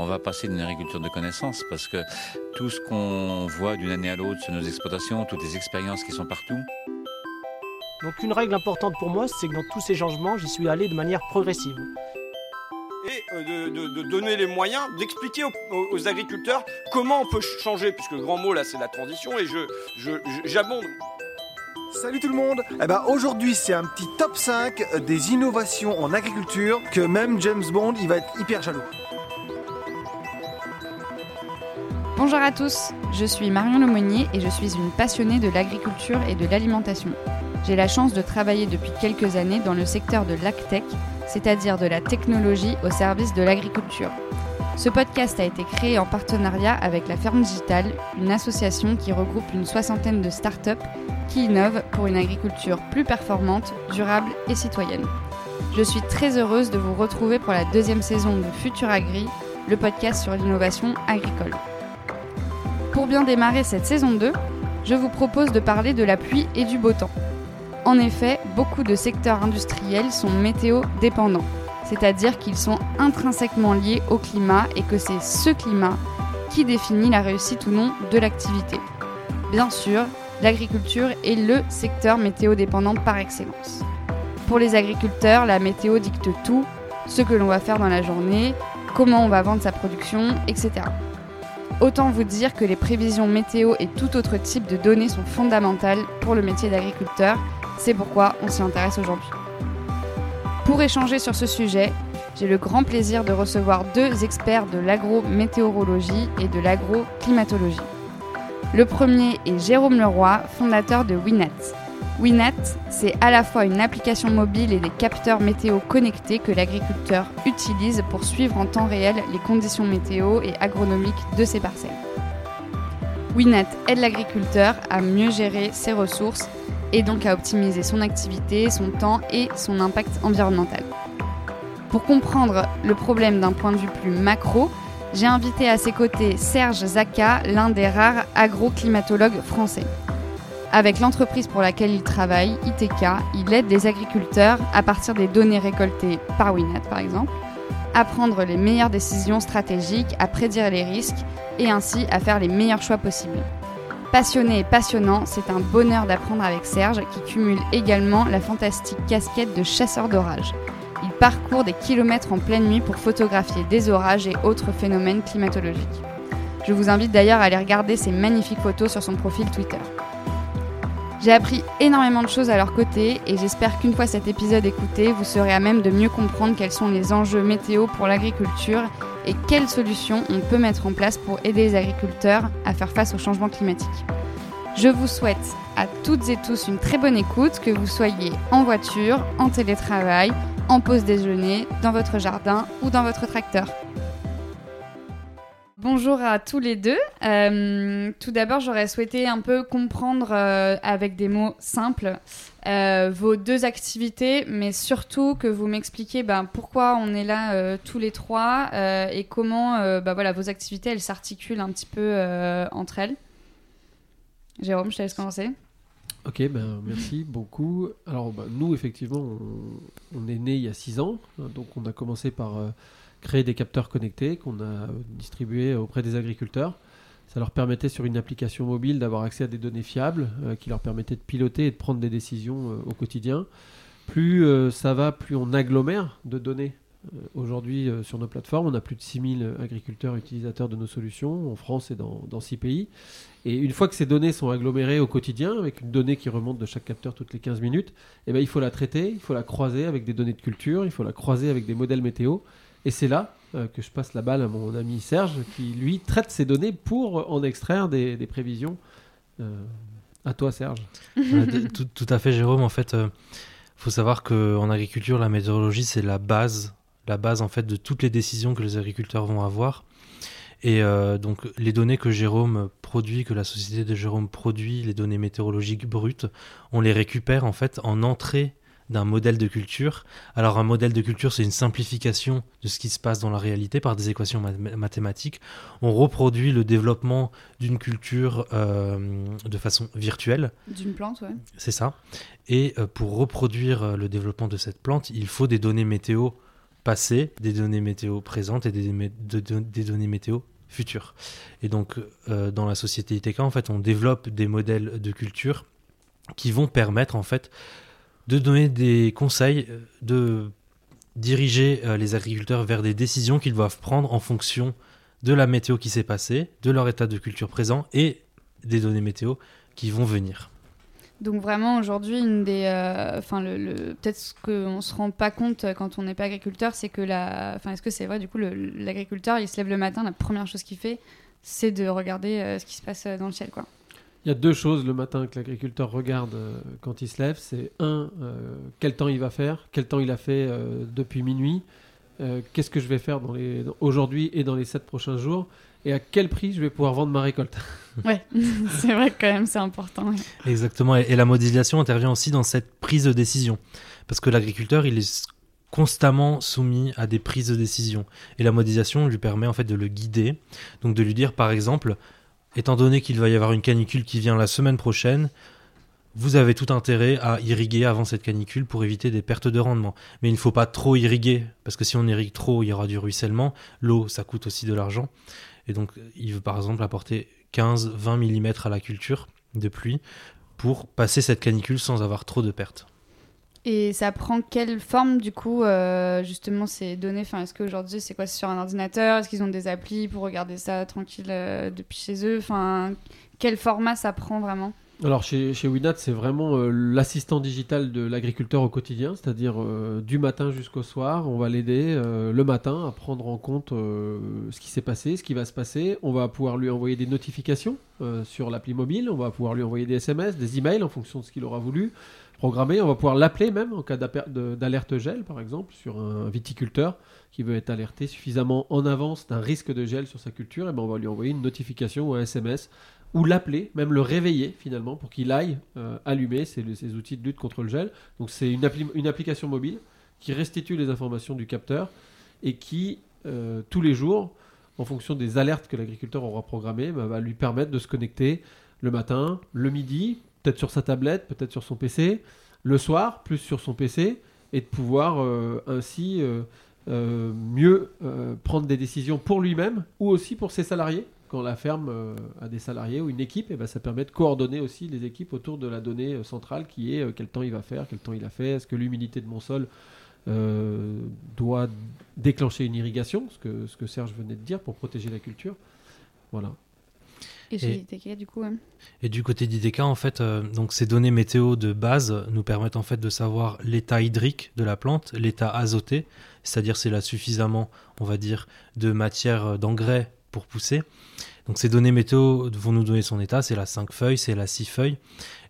On va passer d'une agriculture de connaissances parce que tout ce qu'on voit d'une année à l'autre sur nos exploitations, toutes les expériences qui sont partout. Donc une règle importante pour moi, c'est que dans tous ces changements, j'y suis allé de manière progressive. Et euh, de, donner les moyens, d'expliquer aux, agriculteurs comment on peut changer, puisque le grand mot là c'est la transition, et je, j'abonde. Salut tout le monde eh ben, Aujourd'hui c'est un petit top 5 des innovations en agriculture que même James Bond il va être hyper jaloux. Bonjour à tous, je suis Marion Lemonnier et je suis une passionnée de l'agriculture et de l'alimentation. J'ai la chance de travailler depuis quelques années dans le secteur de l'agtech, c'est-à-dire de la technologie au service de l'agriculture. Ce podcast a été créé en partenariat avec la Ferme Digitale, une association qui regroupe une soixantaine de startups qui innovent pour une agriculture plus performante, durable et citoyenne. Je suis très heureuse de vous retrouver pour la deuxième saison de Futur Agri, le podcast sur l'innovation agricole. Pour bien démarrer cette saison 2, je vous propose de parler de la pluie et du beau temps. En effet, beaucoup de secteurs industriels sont météo dépendants, c'est-à-dire qu'ils sont intrinsèquement liés au climat et que c'est ce climat qui définit la réussite ou non de l'activité. Bien sûr, l'agriculture est le secteur météo dépendant par excellence. Pour les agriculteurs, la météo dicte tout, ce que l'on va faire dans la journée, comment on va vendre sa production, etc. Autant vous dire que les prévisions météo et tout autre type de données sont fondamentales pour le métier d'agriculteur. C'est pourquoi on s'y intéresse aujourd'hui. Pour échanger sur ce sujet, j'ai le grand plaisir de recevoir deux experts de l'agrométéorologie et de l'agroclimatologie. Le premier est Jérôme Leroy, fondateur de Winat. Winat, c'est à la fois une application mobile et des capteurs météo connectés que l'agriculteur utilise pour suivre en temps réel les conditions météo et agronomiques de ses parcelles. Winat aide l'agriculteur à mieux gérer ses ressources et donc à optimiser son activité, son temps et son impact environnemental. Pour comprendre le problème d'un point de vue plus macro, j'ai invité à ses côtés Serge Zaka, l'un des rares agroclimatologues français. Avec l'entreprise pour laquelle il travaille, ITK, il aide les agriculteurs, à partir des données récoltées par Winnet par exemple, à prendre les meilleures décisions stratégiques, à prédire les risques et ainsi à faire les meilleurs choix possibles. Passionné et passionnant, c'est un bonheur d'apprendre avec Serge qui cumule également la fantastique casquette de chasseur d'orage. Il parcourt des kilomètres en pleine nuit pour photographier des orages et autres phénomènes climatologiques. Je vous invite d'ailleurs à aller regarder ces magnifiques photos sur son profil Twitter. J'ai appris énormément de choses à leur côté et j'espère qu'une fois cet épisode écouté, vous serez à même de mieux comprendre quels sont les enjeux météo pour l'agriculture et quelles solutions on peut mettre en place pour aider les agriculteurs à faire face au changement climatique. Je vous souhaite à toutes et tous une très bonne écoute, que vous soyez en voiture, en télétravail, en pause déjeuner, dans votre jardin ou dans votre tracteur. Bonjour à tous les deux. Euh, tout d'abord, j'aurais souhaité un peu comprendre euh, avec des mots simples euh, vos deux activités, mais surtout que vous m'expliquiez ben, pourquoi on est là tous les trois et comment ben, vos activités s'articulent un petit peu entre elles. Jérôme, je te laisse commencer. Ok, ben, merci beaucoup. Alors, ben, nous, effectivement, on, est né il y a six ans, donc on a commencé par créer des capteurs connectés qu'on a distribués auprès des agriculteurs. Ça leur permettait sur une application mobile d'avoir accès à des données fiables euh, qui leur permettaient de piloter et de prendre des décisions euh, au quotidien. Plus euh, ça va, plus on agglomère de données. Aujourd'hui, sur nos plateformes, on a plus de 6000 agriculteurs utilisateurs de nos solutions en France et dans, dans 6 pays. Et une fois que ces données sont agglomérées au quotidien, avec une donnée qui remonte de chaque capteur toutes les 15 minutes, eh ben, il faut la traiter, il faut la croiser avec des données de culture, il faut la croiser avec des modèles météo. Et c'est là euh, que je passe la balle à mon ami Serge, qui lui traite ces données pour en extraire des, prévisions. Euh, à toi, Serge. tout, à fait, Jérôme. En fait, il euh, faut savoir qu'en agriculture, la météorologie, c'est la base, la base en fait de toutes les décisions que les agriculteurs vont avoir. Et donc, les données que Jérôme produit, que la société de Jérôme produit, les données météorologiques brutes, on les récupère en fait en entrée d'un modèle de culture. Alors un modèle de culture, c'est une simplification de ce qui se passe dans la réalité par des équations mathématiques. On reproduit le développement d'une culture euh, de façon virtuelle. D'une plante, ouais. C'est ça. Et euh, pour reproduire euh, le développement de cette plante, il faut des données météo passées, des données météo présentes et des, des données météo futures. Et donc, euh, dans la société ITK, en fait, on développe des modèles de culture qui vont permettre, en fait, de donner des conseils, euh, de diriger euh, les agriculteurs vers des décisions qu'ils doivent prendre en fonction de la météo qui s'est passée, de leur état de culture présent et des données météo qui vont venir. Donc vraiment aujourd'hui, une des, euh, enfin le, peut-être ce qu'on se rend pas compte quand on n'est pas agriculteur, c'est que la, enfin est-ce que c'est vrai du coup l'agriculteur, il se lève le matin, la première chose qu'il fait, c'est de regarder euh, ce qui se passe euh, dans le ciel, quoi. Il y a deux choses le matin que l'agriculteur regarde quand il se lève. C'est un, quel temps il va faire, quel temps il a fait depuis minuit, qu'est-ce que je vais faire dans les, aujourd'hui et dans les sept prochains jours, et à quel prix je vais pouvoir vendre ma récolte? Ouais, c'est vrai que quand même c'est important. ouais. Exactement. Et, et la modélisation intervient aussi dans cette prise de décision. Parce que l'agriculteur, il est constamment soumis à des prises de décision. Et la modélisation lui permet en fait de le guider. Donc de lui dire, par exemple, étant donné qu'il va y avoir une canicule qui vient la semaine prochaine, vous avez tout intérêt à irriguer avant cette canicule pour éviter des pertes de rendement. Mais il ne faut pas trop irriguer, parce que si on irrigue trop, il y aura du ruissellement. L'eau, ça coûte aussi de l'argent. Et donc, il veut par exemple apporter 15-20 mm à la culture de pluie pour passer cette canicule sans avoir trop de pertes. Et ça prend quelle forme du coup euh, justement ces données? Enfin, est-ce qu'aujourd'hui c'est quoi? Sur un ordinateur? Est-ce qu'ils ont des applis pour regarder ça tranquille euh, depuis chez eux? Enfin, quel format ça prend vraiment? Alors chez, Winat, c'est vraiment euh, l'assistant digital de l'agriculteur au quotidien, c'est-à-dire euh, du matin jusqu'au soir, on va l'aider euh, le matin à prendre en compte ce qui s'est passé, ce qui va se passer. On va pouvoir lui envoyer des notifications sur l'appli mobile, on va pouvoir lui envoyer des SMS, des emails en fonction de ce qu'il aura voulu programmer. On va pouvoir l'appeler même en cas d'alerte gel, par exemple, sur un viticulteur qui veut être alerté suffisamment en avance d'un risque de gel sur sa culture. Et ben on va lui envoyer une notification ou un SMS ou l'appeler, même le réveiller finalement pour qu'il aille euh, allumer ces, outils de lutte contre le gel. Donc c'est une, appli- une application mobile qui restitue les informations du capteur et qui, euh, tous les jours, en fonction des alertes que l'agriculteur aura programmées, bah, va lui permettre de se connecter le matin, le midi, peut-être sur sa tablette, peut-être sur son PC, le soir, plus sur son PC, et de pouvoir euh, ainsi mieux prendre des décisions pour lui-même ou aussi pour ses salariés. Quand la ferme euh, a des salariés ou une équipe, et ben, ça permet de coordonner aussi les équipes autour de la donnée euh, centrale qui est euh, quel temps il va faire, quel temps il a fait, est-ce que l'humidité de mon sol euh, doit déclencher une irrigation, ce que, ce que Serge venait de dire, pour protéger la culture. Voilà. Et chez Et- ITK, du coup, ouais. Et du côté d'IDK, en fait, euh, donc ces données météo de base nous permettent en fait de savoir l'état hydrique de la plante, l'état azoté, c'est-à-dire s'il a suffisamment, on va dire, de matière d'engrais pour pousser. Donc ces données météo vont nous donner son état, c'est la 5 feuilles, c'est la 6 feuilles.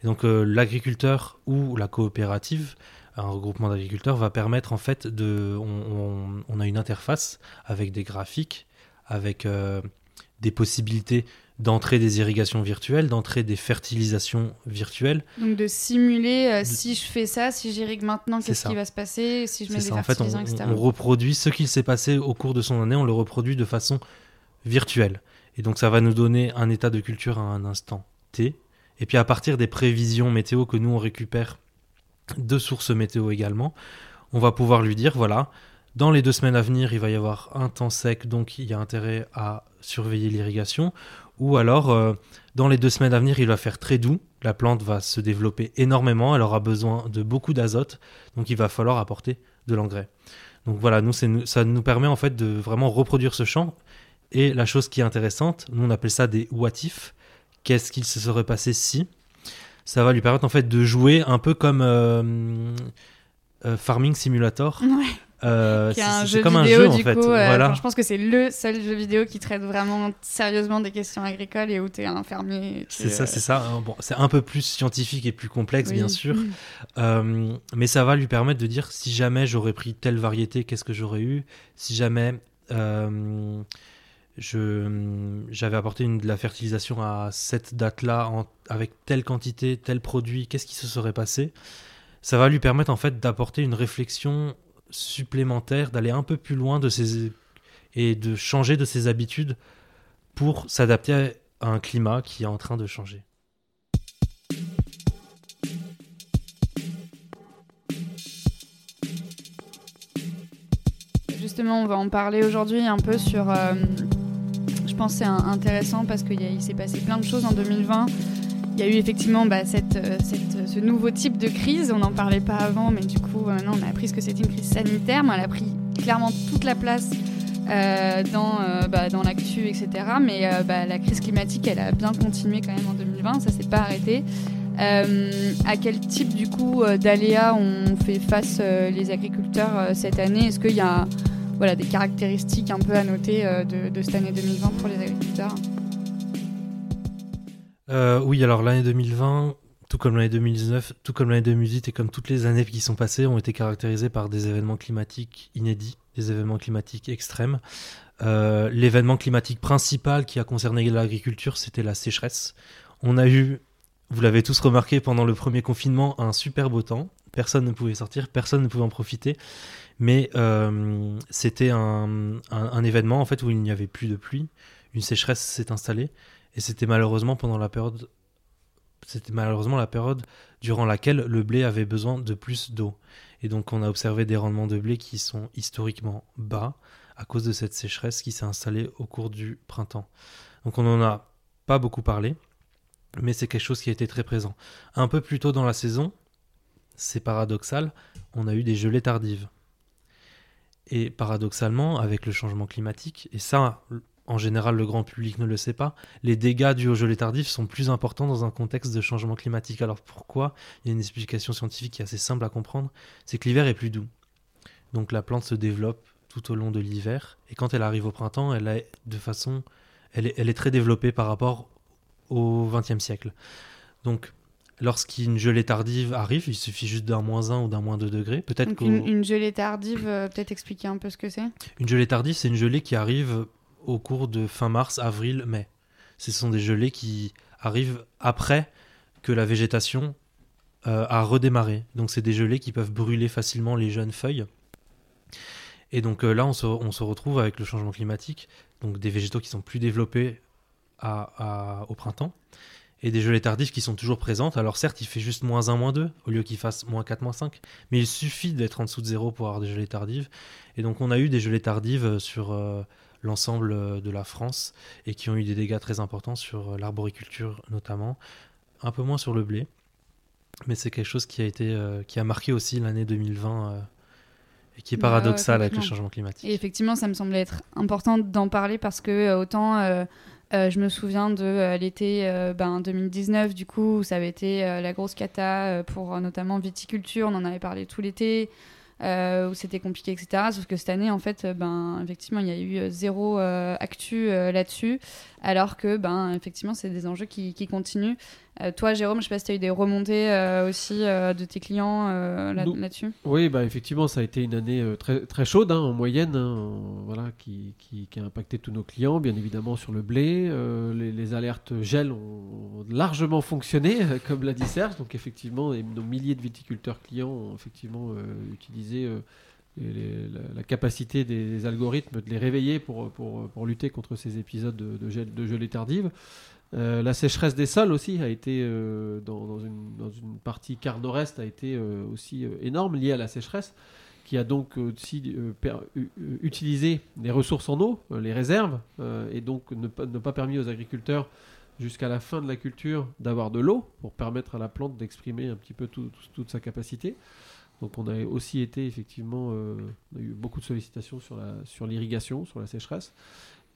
Et donc euh, l'agriculteur ou la coopérative, un regroupement d'agriculteurs, va permettre en fait de... On, on- on a une interface avec des graphiques, avec euh, des possibilités d'entrer des irrigations virtuelles, d'entrer des fertilisations virtuelles. Donc de simuler euh, si je fais ça, si j'irrigue maintenant, C'est qu'est-ce qui va se passer Si je mets des ça, en fait, on, etc. on reproduit ce qu'il s'est passé au cours de son année, on le reproduit de façon virtuelle. Et donc ça va nous donner un état de culture à un instant T. Et puis à partir des prévisions météo que nous on récupère de sources météo également, on va pouvoir lui dire voilà, dans les deux semaines à venir, il va y avoir un temps sec, donc il y a intérêt à surveiller l'irrigation. Ou alors, euh, dans les deux semaines à venir, il va faire très doux, la plante va se développer énormément, elle aura besoin de beaucoup d'azote, donc il va falloir apporter de l'engrais. Donc voilà, nous, ça nous permet en fait de vraiment reproduire ce champ. Et la chose qui est intéressante, nous on appelle ça des what if. Qu'est-ce qu'il se serait passé si Ça va lui permettre en fait de jouer un peu comme euh, euh, Farming Simulator. Ouais. Euh, c'est- un c'est jeu comme un jeu en fait. coup. voilà. je pense que c'est le seul jeu vidéo qui traite vraiment sérieusement des questions agricoles et où tu es un fermier. C'est ça, c'est ça. Hein, Bon, c'est un peu plus scientifique et plus complexe, oui. bien sûr. Euh, mais ça va lui permettre de dire si jamais j'aurais pris telle variété, qu'est-ce que j'aurais eu? Si jamais euh, j'avais apporté de la fertilisation à cette date-là avec telle quantité, tel produit, qu'est-ce qui se serait passé? Ça va lui permettre en fait d'apporter une réflexion supplémentaire, d'aller un peu plus loin de ses et de changer de ses habitudes pour s'adapter à un climat qui est en train de changer. justement, on va en parler aujourd'hui un peu sur. euh, pense c'est intéressant parce qu'il s'est passé plein de choses en 2020. Il y a eu effectivement bah, euh, cette- ce nouveau type de crise. On n'en parlait pas avant, mais du coup, euh, maintenant, on a appris ce que c'était une crise sanitaire. Elle a pris clairement toute la place euh, dans, euh, bah, dans l'actu, etc. Mais euh, bah, la crise climatique, elle a bien continué quand même en 2020. Ça s'est pas arrêté. Euh, à quel type du coup euh, d'aléas ont fait face euh, les agriculteurs euh, cette année? Est-ce qu'il y a voilà, des caractéristiques un peu à noter euh, de, cette année 2020 pour les agriculteurs Euh, oui, alors l'année 2020, tout comme l'année 2019, tout comme l'année 2018 et comme toutes les années qui sont passées, ont été caractérisées par des événements climatiques inédits, des événements climatiques extrêmes. Euh, L'événement climatique principal qui a concerné l'agriculture, c'était la sécheresse. On a eu, vous l'avez tous remarqué pendant le premier confinement, un super beau temps. Personne ne pouvait sortir, personne ne pouvait en profiter. Mais euh, c'était un, événement en fait où il n'y avait plus de pluie. Une sécheresse s'est installée. Et c'était malheureusement pendant la période, c'était malheureusement la période durant laquelle le blé avait besoin de plus d'eau. Et donc on a observé des rendements de blé qui sont historiquement bas à cause de cette sécheresse qui s'est installée au cours du printemps. Donc on n'en a pas beaucoup parlé, mais c'est quelque chose qui a été très présent. Un peu plus tôt dans la saison, c'est paradoxal, on a eu des gelées tardives. Et paradoxalement, avec le changement climatique, et ça, en général, le grand public ne le sait pas, les dégâts dus aux gelées tardives sont plus importants dans un contexte de changement climatique. Alors pourquoi? Il y a une explication scientifique qui est assez simple à comprendre, c'est que l'hiver est plus doux. Donc la plante se développe tout au long de l'hiver, et quand elle arrive au printemps, elle est de façon, elle est, très développée par rapport au XXe siècle. Donc lorsqu'une gelée tardive arrive, il suffit juste d'un moins 1 ou d'un moins 2 degrés. Peut-être une, une gelée tardive, euh, peut-être expliquer un peu ce que c'est? Une gelée tardive, c'est une gelée qui arrive au cours de fin mars, avril, mai. Ce sont des gelées qui arrivent après que la végétation euh, a redémarré. Donc c'est des gelées qui peuvent brûler facilement les jeunes feuilles. Et donc euh, là, on se, on se retrouve avec le changement climatique, donc des végétaux qui sont plus développés à- à- au printemps, et des gelées tardives qui sont toujours présentes. Alors certes, il fait juste moins 1, moins 2, au lieu qu'il fasse moins 4, moins 5, mais il suffit d'être en dessous de zéro pour avoir des gelées tardives. Et donc on a eu des gelées tardives euh, sur euh, l'ensemble euh, de la France, et qui ont eu des dégâts très importants sur euh, l'arboriculture notamment, un peu moins sur le blé. Mais c'est quelque chose qui a été euh, qui a marqué aussi l'année 2020 euh, et qui est Bah ouais, paradoxal avec le changement climatique. Et effectivement, ça me semblait être important d'en parler parce que euh, autant euh, euh, je me souviens de euh, l'été euh, ben, 2019, du coup, où ça avait été la grosse cata pour notamment viticulture, on en avait parlé tout l'été, où c'était compliqué, etc. Sauf que cette année, en fait, ben, effectivement, il y a eu zéro actu là-dessus, alors que, ben, effectivement, c'est des enjeux qui, qui continuent. Euh, toi, Jérôme, je sais pas si tu as eu des remontées euh, aussi euh, de tes clients là- là-dessus. Oui, bah effectivement, ça a été une année très, très chaude hein, en moyenne, hein, voilà, qui, qui- qui a impacté tous nos clients, bien évidemment sur le blé. Les, les alertes gel ont largement fonctionné, comme l'a dit Serge. Donc effectivement, et nos milliers de viticulteurs clients ont effectivement utilisé les- la, la capacité des, des algorithmes de les réveiller pour, pour, pour lutter contre ces épisodes de, de, gel, de gelée tardive. Euh, la sécheresse des sols aussi a été euh, dans, une, partie quart nord-est a été euh, aussi énorme liée à la sécheresse qui a donc aussi utilisé les ressources en eau, les réserves, et donc ne pas, permis aux agriculteurs jusqu'à la fin de la culture d'avoir de l'eau pour permettre à la plante d'exprimer un petit peu tout- tout- toute sa capacité. Donc on a aussi été effectivement, on a eu beaucoup de sollicitations sur la sur l'irrigation, sur la sécheresse.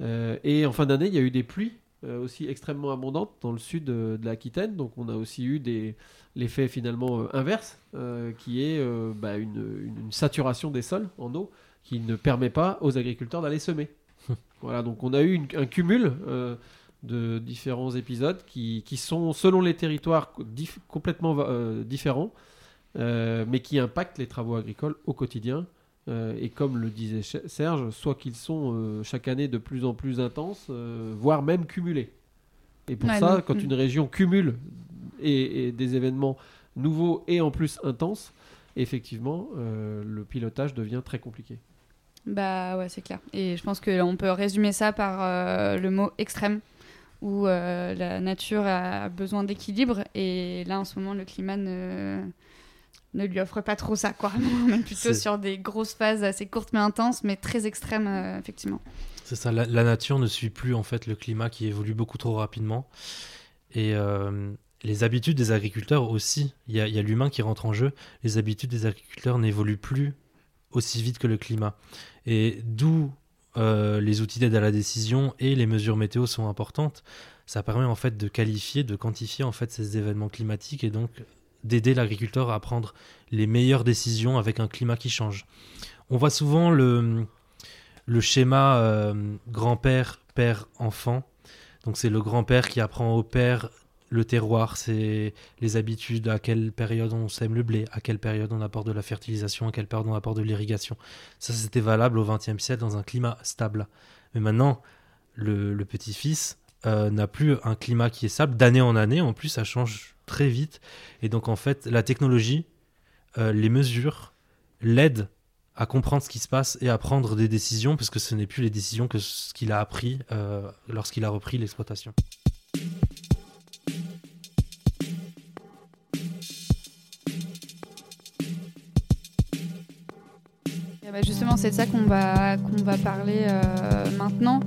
Et en fin d'année, il y a eu des pluies aussi extrêmement abondantes dans le sud euh, de l'Aquitaine. Donc on a aussi eu des l'effet finalement euh, inverse, euh, qui est euh, bah, une, une- une saturation des sols en eau qui ne permet pas aux agriculteurs d'aller semer. voilà, donc on a eu une- un cumul euh, de différents épisodes qui, qui sont, selon les territoires, dif- complètement euh, différents, euh, mais qui impactent les travaux agricoles au quotidien. Euh, et comme le disait Serge, soit qu'ils sont euh, chaque année de plus en plus intenses, euh, voire même cumulés. Et pour Ouais, ça, quand mm. une région cumule et, et des événements nouveaux et en plus intenses, effectivement, le pilotage devient très compliqué. Bah ouais, c'est clair. Et je pense qu'on peut résumer ça par le mot extrême, où la nature a besoin d'équilibre. Et là, en ce moment, le climat ne, ne lui offre pas trop ça, quoi. On est plutôt sur des grosses phases assez courtes mais intenses, mais très extrêmes, euh, effectivement. C'est ça, la, la nature ne suit plus en fait le climat qui évolue beaucoup trop rapidement. Et euh, les habitudes des agriculteurs aussi, il y a, il y a l'humain qui rentre en jeu, les habitudes des agriculteurs n'évoluent plus aussi vite que le climat. Et d'où euh, les outils d'aide à la décision et les mesures météo sont importantes. Ça permet en fait de qualifier, de quantifier en fait ces événements climatiques et donc d'aider l'agriculteur à prendre les meilleures décisions avec un climat qui change. On voit souvent le, le schéma euh, grand-père, père, enfant. Donc c'est le grand-père qui apprend au père le terroir, c'est les habitudes, à quelle période on sème le blé, à quelle période on apporte de la fertilisation, à quelle période on apporte de l'irrigation. Ça, c'était valable au XXe siècle dans un climat stable. Mais maintenant, le petit-fils euh, n'a plus un climat qui est stable d'année en année. En plus, ça change très vite. Et donc, en fait, la technologie, euh, les mesures, l'aident à comprendre ce qui se passe et à prendre des décisions, parce que ce n'est plus les décisions que ce qu'il a appris euh, lorsqu'il a repris l'exploitation. Et bah, justement, c'est de ça qu'on va, va parler maintenant.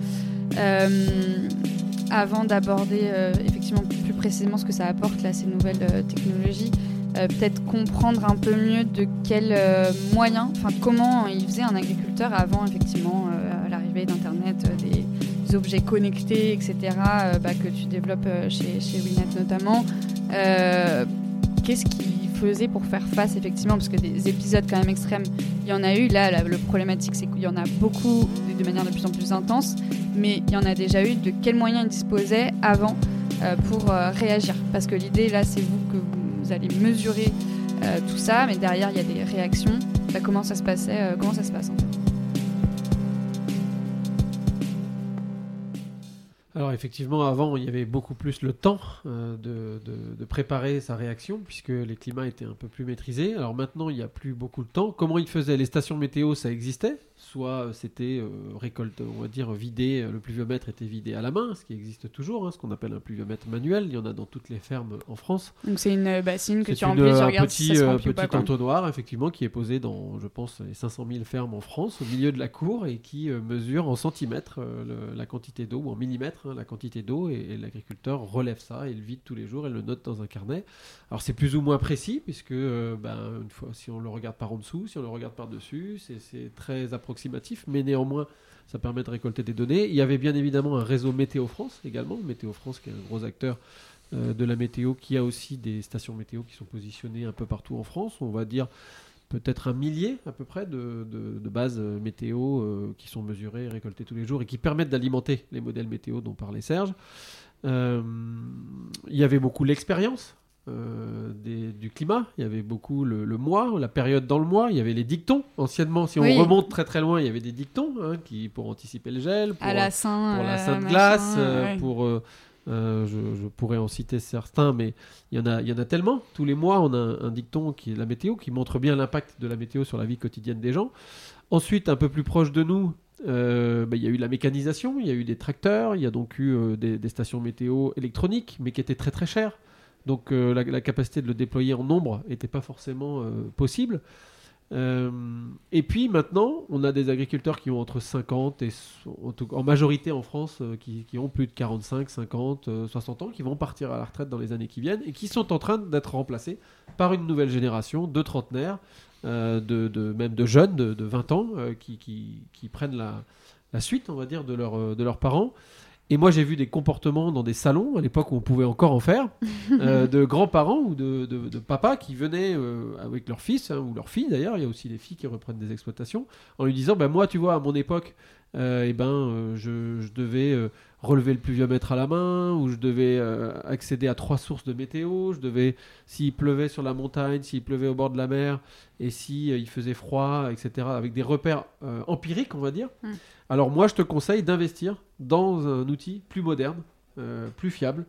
Avant d'aborder euh, effectivement plus précisément ce que ça apporte là, ces nouvelles euh, technologies, euh, peut-être comprendre un peu mieux de quels moyens, enfin comment il faisait un agriculteur avant effectivement l'arrivée d'Internet, des, objets connectés, etc., bah, que tu développes chez, chez Winnet notamment. Qu'est-ce qu'il faisait pour faire face effectivement, parce que des épisodes quand même extrêmes, il y en a eu. Là, le problématique, c'est qu'il y en a beaucoup de, manière de plus en plus intense, mais il y en a déjà eu. De quels moyens il disposait avant euh, pour euh, réagir? Parce que l'idée, là, c'est vous que vous allez mesurer euh, tout ça, mais derrière, il y a des réactions. Bah, comment ça se passait Comment ça se passe en fait? Effectivement, avant, il y avait beaucoup plus le temps euh, de, de- de préparer sa réaction, puisque les climats étaient un peu plus maîtrisés. Alors maintenant, il n'y a plus beaucoup de temps. Comment ils faisaient? Les stations météo, ça existait. Soit euh, c'était euh, récolte, on va dire, vidé, euh, le pluviomètre était vidé à la main, ce qui existe toujours, hein, ce qu'on appelle un pluviomètre manuel. Il y en a dans toutes les fermes en France. Donc c'est une bassine que tu remplis, tu un regardes si petit, ça se remplit pas. petit entonnoir, effectivement, qui est posé dans, je pense, les 500 000 fermes en France, au milieu de la cour, et qui mesure en centimètres le- la quantité d'eau, ou en millimètres hein, la quantité d'eau, et, l'agriculteur relève ça, et le vide tous les jours, et le note dans un carnet. Alors c'est plus ou moins précis, puisque euh, ben, une fois, si on le regarde par en dessous, si on le regarde par dessus, c'est très approximatif, mais néanmoins, ça permet de récolter des données. Il y avait bien évidemment un réseau Météo France également, Météo France qui est un gros acteur euh, de la météo, qui a aussi des stations météo qui sont positionnées un peu partout en France. On va dire peut-être un millier à peu près de, de- de bases euh, météo euh, qui sont mesurées et récoltées tous les jours et qui permettent d'alimenter les modèles météo dont parlait Serge. Euh, il y avait beaucoup l'expérience euh, des- du climat, il y avait beaucoup le, le mois, la période dans le mois, il y avait les dictons. Anciennement, si on Oui. remonte très très loin, il y avait des dictons hein, qui, pour anticiper le gel, pour, à la Saint, pour la Sainte Glace, ouais. pour euh, je, pourrais en citer certains, mais il y en a, tellement. Tous les mois, on a un, dicton qui est la météo, qui montre bien l'impact de la météo sur la vie quotidienne des gens. Ensuite, un peu plus proche de nous, euh, bah, il y a eu la mécanisation, il y a eu des tracteurs, il y a donc eu euh, des, stations météo électroniques, mais qui étaient très très chères. Donc la, la capacité de le déployer en nombre n'était pas forcément possible. Euh, et puis maintenant, on a des agriculteurs qui ont entre 50 et en, majorité en France, euh, qui, ont plus de 45, 50, euh, 60 ans, qui vont partir à la retraite dans les années qui viennent et qui sont en train d'être remplacés par une nouvelle génération de trentenaires, euh, de, même de jeunes de, de 20 ans, qui, prennent la, suite, on va dire, de leurs parents. Et moi, j'ai vu des comportements dans des salons, à l'époque où on pouvait encore en faire, euh, de grands-parents ou de, de, de papas qui venaient euh, avec leur fils, hein, ou leur fille d'ailleurs, il y a aussi des filles qui reprennent des exploitations, en lui disant, ben moi, tu vois, à mon époque, euh, eh ben, je, je devais relever le pluviomètre à la main, ou je devais accéder à trois sources de météo, je devais, s'il pleuvait sur la montagne, s'il pleuvait au bord de la mer, et si euh, il faisait froid, etc., avec des repères empiriques, on va dire. Mm. Alors moi, je te conseille d'investir dans un outil plus moderne, euh, plus fiable,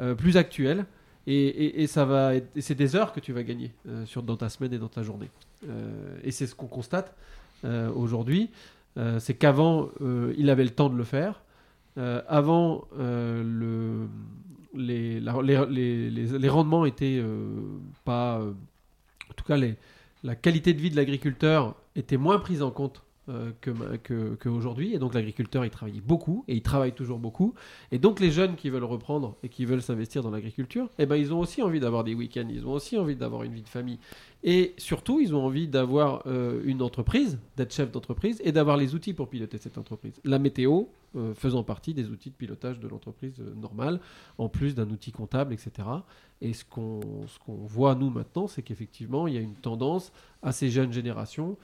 euh, plus actuel, et, ça va c'est des heures que tu vas gagner euh, sur, dans ta semaine et dans ta journée. Et c'est ce qu'on constate aujourd'hui. C'est qu'avant, il avait le temps de le faire. Avant, le, les, les, rendements étaient pas, en tout cas la qualité de vie de l'agriculteur était moins prise en compte euh, que que- qu'aujourd'hui. et donc l'agriculteur, il travaillait beaucoup, et il travaille toujours beaucoup. Et donc les jeunes qui veulent reprendre et qui veulent s'investir dans l'agriculture, eh ben, ils ont aussi envie d'avoir des week-ends, ils ont aussi envie d'avoir une vie de famille. Et surtout, ils ont envie d'avoir euh, une entreprise, d'être chef d'entreprise, et d'avoir les outils pour piloter cette entreprise. La météo euh, faisant partie des outils de pilotage de l'entreprise normale, en plus d'un outil comptable, etc. Et ce qu'on qu'on voit, nous, maintenant, c'est qu'effectivement, il y a une tendance à ces jeunes générations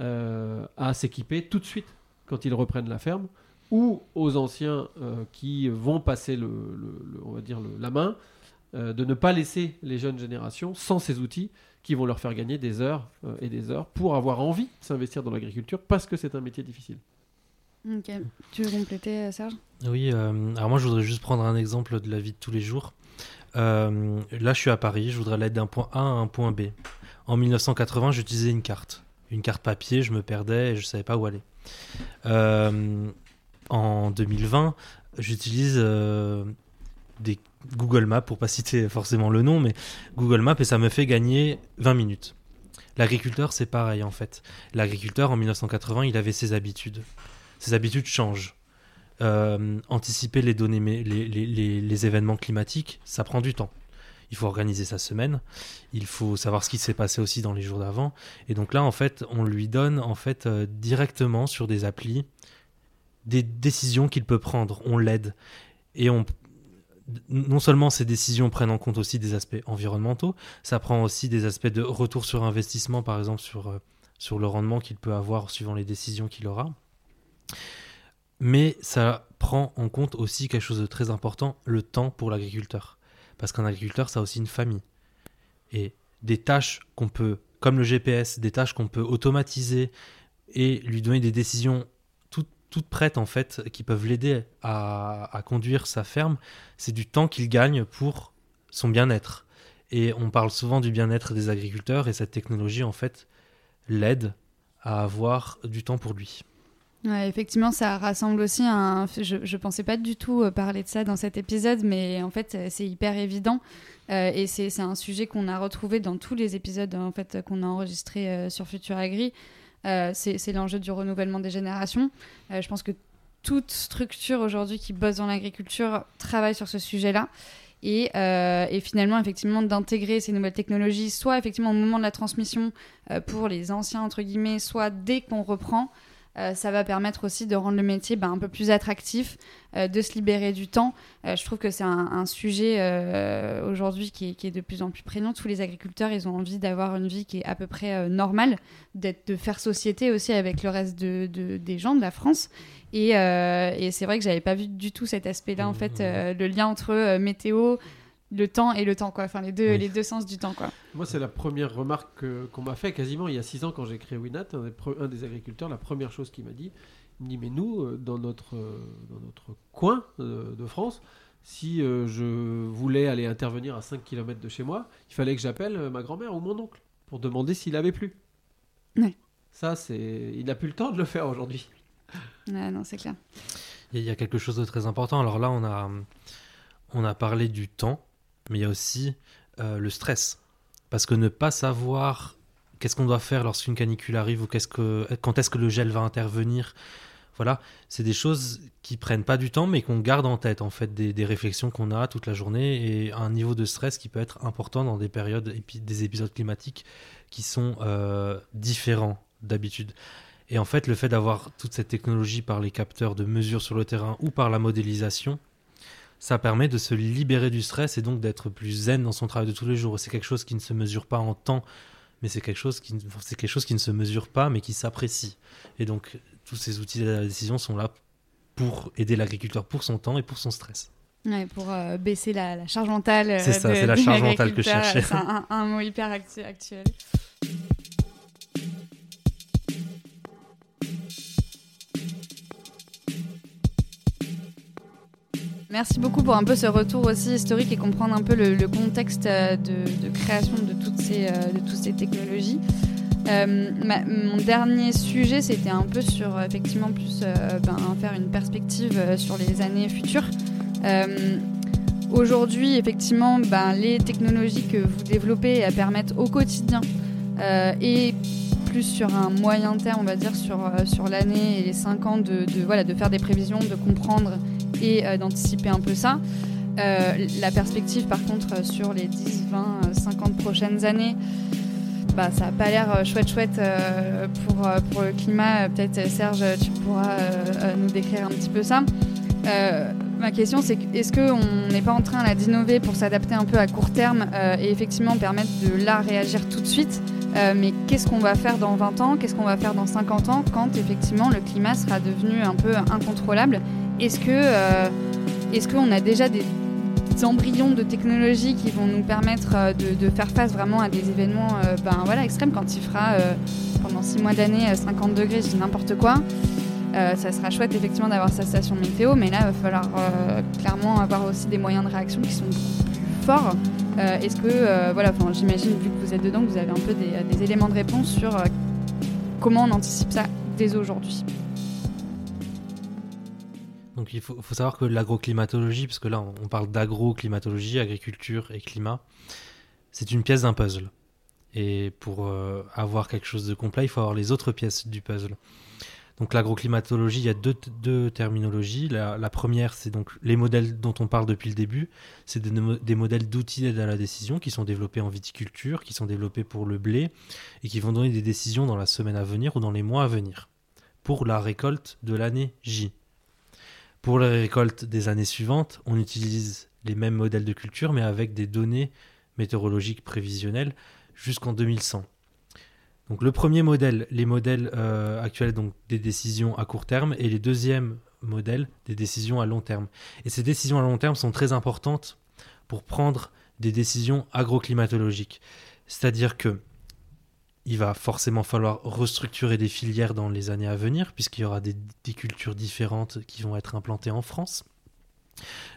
à s'équiper tout de suite quand ils reprennent la ferme, ou aux anciens euh, qui vont passer le, le- le- on va dire le- la main, euh, de ne pas laisser les jeunes générations sans ces outils qui vont leur faire gagner des heures euh, et des heures pour avoir envie de s'investir dans l'agriculture parce que c'est un métier difficile. Ok. Tu veux compléter, euh, Serge? Oui, euh, alors moi je voudrais juste prendre un exemple de la vie de tous les jours. Euh, là je suis à Paris, je voudrais aller d'un point A à un point B. En 1980, j'utilisais une carte. Une carte papier, je me perdais et je savais pas où aller. Euh, en 2020, j'utilise euh, des Google Maps, pour pas citer forcément le nom, mais Google Maps et ça me fait gagner 20 minutes. L'agriculteur, c'est pareil en fait. L'agriculteur, en 1980, il avait ses habitudes. Ses habitudes changent. Euh, anticiper les données, les événements climatiques, ça prend du temps. Il faut organiser sa semaine. Il faut savoir ce qui s'est passé aussi dans les jours d'avant. Et donc là, en fait, on lui donne en fait euh, directement sur des applis des décisions qu'il peut prendre. On l'aide et on non seulement ces décisions prennent en compte aussi des aspects environnementaux, ça prend aussi des aspects de retour sur investissement, par exemple sur, euh, sur le rendement qu'il peut avoir suivant les décisions qu'il aura. Mais ça prend en compte aussi quelque chose de très important, le temps pour l'agriculteur. Parce qu'un agriculteur, ça a aussi une famille. Et des tâches qu'on peut, comme le GPS, des tâches qu'on peut automatiser et lui donner des décisions toutes, prêtes, en fait, qui peuvent l'aider à conduire sa ferme, c'est du temps qu'il gagne pour son bien-être. Et on parle souvent du bien-être des agriculteurs et cette technologie, en fait, l'aide à avoir du temps pour lui. Ouais, effectivement, ça rassemble aussi un. Je, je pensais pas du tout euh, parler de ça dans cet épisode, mais en fait, euh, c'est hyper évident. Euh, et c'est un sujet qu'on a retrouvé dans tous les épisodes en fait, qu'on a enregistrés sur Futur Agri. C'est l'enjeu du renouvellement des générations. Je pense que toute structure aujourd'hui qui bosse dans l'agriculture travaille sur ce sujet-là. Et, et finalement, effectivement, d'intégrer ces nouvelles technologies, soit effectivement au moment de la transmission pour les anciens, entre guillemets, soit dès qu'on reprend, euh, ça va permettre aussi de rendre le métier bah, un peu plus attractif, euh, de se libérer du temps. Euh, je trouve que c'est un, un sujet aujourd'hui qui, est- qui est de plus en plus prégnant. Tous les agriculteurs, ils ont envie d'avoir une vie qui est à peu près normale, d'être, de faire société aussi avec le reste de, de- des gens de la France. Et, et c'est vrai que j'avais pas vu du tout cet aspect-là, en fait, euh, le lien entre météo, le temps et le temps, quoi. Enfin, les deux, Oui. les deux sens du temps, quoi. Moi, c'est la première remarque que- qu'on m'a fait quasiment il y a six ans quand j'ai créé Winat. Un des, pre- un des agriculteurs, la première chose qu'il m'a dit, il me dit Mais nous, euh, dans notre, euh, dans notre coin euh, de France, si euh, je voulais aller intervenir à 5 km de chez moi, il fallait que j'appelle ma grand-mère ou mon oncle pour demander s'il avait plu. Ouais. Ça, c'est. Il n'a plus le temps de le faire aujourd'hui. Non, c'est clair. Il y a- il y a quelque chose de très important. Alors là, on a, on a parlé du temps, mais il y a aussi euh, le stress. Parce que ne pas savoir qu'est-ce qu'on doit faire lorsqu'une canicule arrive ou quand est-ce que le gel va intervenir, voilà, c'est des choses qui prennent pas du temps, mais qu'on garde en tête, en fait, des, réflexions qu'on a toute la journée et un niveau de stress qui peut être important dans des périodes des épisodes climatiques qui sont euh, différents d'habitude. Et en fait, le fait d'avoir toute cette technologie par les capteurs de mesure sur le terrain ou par la modélisation, ça permet de se libérer du stress et donc d'être plus zen dans son travail de tous les jours. C'est quelque chose qui ne se mesure pas en temps, mais c'est quelque chose qui, c'est quelque chose qui ne se mesure pas, mais qui s'apprécie. Et donc, tous ces outils de la décision sont là pour aider l'agriculteur pour son temps et pour son stress. Ouais, pour euh, baisser la, la charge mentale. euh, C'est ça, de- c'est la charge mentale que je cherchais. C'est un, un mot hyper actu- actuel. Merci beaucoup pour un peu ce retour aussi historique et comprendre un peu le, contexte euh, de, création de toutes ces, euh, de toutes ces technologies. Euh, mon dernier sujet, c'était un peu sur effectivement plus ben, faire une perspective sur les années futures. Aujourd'hui, effectivement, ben, les technologies que vous développez permettent au quotidien et plus sur un moyen terme, on va dire, sur, sur l'année et les 5 ans, de, voilà, de faire des prévisions, de comprendre et euh, d'anticiper un peu ça. Euh, la perspective, par contre, sur les 10, 20, 50 prochaines années, bah, ça n'a pas l'air euh, chouette chouette euh, pour, euh, pour le climat. Euh, Peut-être Serge, tu pourras euh, euh, nous décrire un petit peu ça. Euh, ma question c'est est-ce qu'on n'est pas en train là d'innover pour s'adapter un peu à court terme euh, et effectivement permettre de là réagir tout de suite? Euh, mais qu'est-ce qu'on va faire dans 20 ans? Qu'est-ce qu'on va faire dans 50 ans quand effectivement le climat sera devenu un peu incontrôlable? Est-ce que euh, est-ce qu'on a déjà des embryons de technologie qui vont nous permettre euh, de, faire face vraiment à des événements euh, ben, voilà, extrêmes? Quand il fera pendant 6 mois d'année euh, 50 degrés, je dis n'importe quoi. Ça sera chouette effectivement d'avoir sa station météo, mais là il va falloir clairement avoir aussi des moyens de réaction qui sont plus forts. Est-ce que, voilà, j'imagine vu que vous êtes dedans, que vous avez un peu des, éléments de réponse sur comment on anticipe ça dès aujourd'hui? Donc il faut, savoir que l'agroclimatologie, parce que là on parle d'agroclimatologie, agriculture et climat, c'est une pièce d'un puzzle. Et pour euh, avoir quelque chose de complet, il faut avoir les autres pièces du puzzle. Donc l'agroclimatologie, il y a deux, terminologies. La, première, c'est donc les modèles dont on parle depuis le début. C'est des modèles d'outils d'aide à la décision qui sont développés en viticulture, qui sont développés pour le blé et qui vont donner des décisions dans la semaine à venir ou dans les mois à venir pour la récolte de l'année J. Pour la récolte des années suivantes, on utilise les mêmes modèles de culture, mais avec des données météorologiques prévisionnelles jusqu'en 2100. Donc le premier modèle, les modèles euh, actuels, donc des décisions à court terme, et les deuxièmes modèles, des décisions à long terme. Et ces décisions à long terme sont très importantes pour prendre des décisions agroclimatologiques. C'est-à-dire que il va forcément falloir restructurer des filières dans les années à venir, puisqu'il y aura des, des cultures différentes qui vont être implantées en France.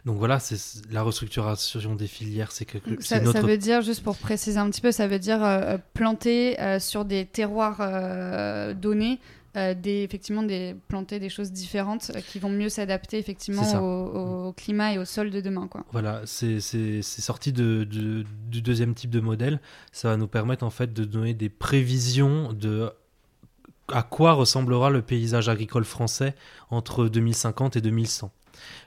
Donc voilà, c'est la restructuration des filières, c'est quelque Ça, notre ça veut dire, juste pour préciser un petit peu, ça veut dire euh, planter euh, sur des terroirs euh, donnés, euh, des, effectivement des, planter des choses différentes euh, qui vont mieux s'adapter effectivement ça. au, au climat et au sol de demain. Quoi. Voilà, c'est sorti de, de- du deuxième type de modèle. Ça va nous permettre en fait de donner des prévisions de à quoi ressemblera le paysage agricole français entre 2050 et 2100.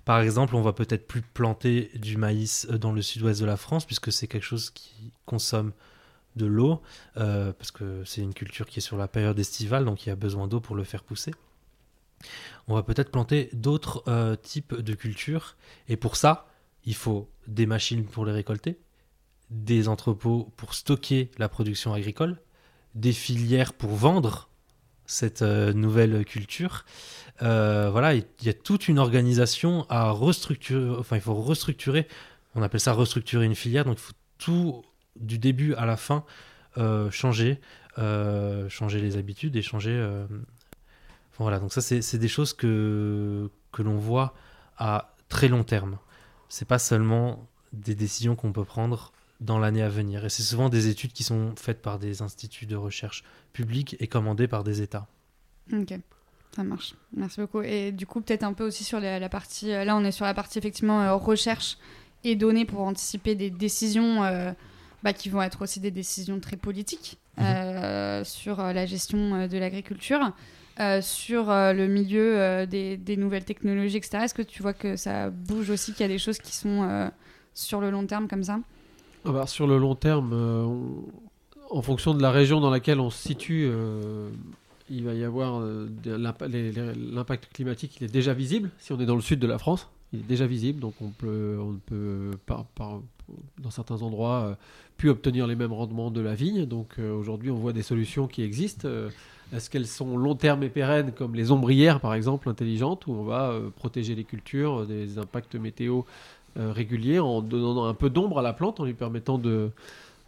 Par exemple, on va peut-être plus planter du maïs euh, dans le sud-ouest de la France puisque c'est quelque chose qui consomme de l'eau euh, parce que c'est une culture qui est sur la période estivale donc il y a besoin d'eau pour le faire pousser. On va peut-être planter d'autres euh, types de cultures et pour ça, il faut des machines pour les récolter, des entrepôts pour stocker la production agricole, des filières pour vendre cette euh, nouvelle culture. Voilà, il y a toute une organisation à restructurer. Enfin, il faut restructurer. On appelle ça restructurer une filière. Donc, il faut tout du début à la fin euh, changer, euh, changer les habitudes et changer. euh, voilà, donc ça, c'est des choses que que l'on voit à très long terme c'est pas seulement des décisions qu'on peut prendre dans l'année à venir. Et c'est souvent des études qui sont faites par des instituts de recherche publics et commandées par des États. Ok, ça marche. Merci beaucoup. Et du coup, peut-être un peu aussi sur la, partie. Là, on est sur la partie effectivement recherche et données pour anticiper des décisions bah, qui vont être aussi des décisions très politiques Mhm. euh, sur euh, la gestion euh, de l'agriculture. euh, sur euh, le milieu euh, des, des nouvelles technologies, etc. Est-ce que tu vois que ça bouge aussi, qu'il y a des choses qui sont sur le long terme comme ça? Ah bah, sur le long terme, on- en fonction de la région dans laquelle on se situe, il va y avoir l'impact climatique. Il est déjà visible. Si on est dans le sud de la France, il est déjà visible. Donc on peut, on peut par, par- dans certains endroits, euh, plus obtenir les mêmes rendements de la vigne. Donc euh, aujourd'hui, on voit des solutions qui existent. Euh, Est-ce qu'elles sont long terme et pérennes, comme les ombrières par exemple, intelligentes, où on va protéger les cultures des impacts météo euh, régulier en donnant un peu d'ombre à la plante, en lui permettant de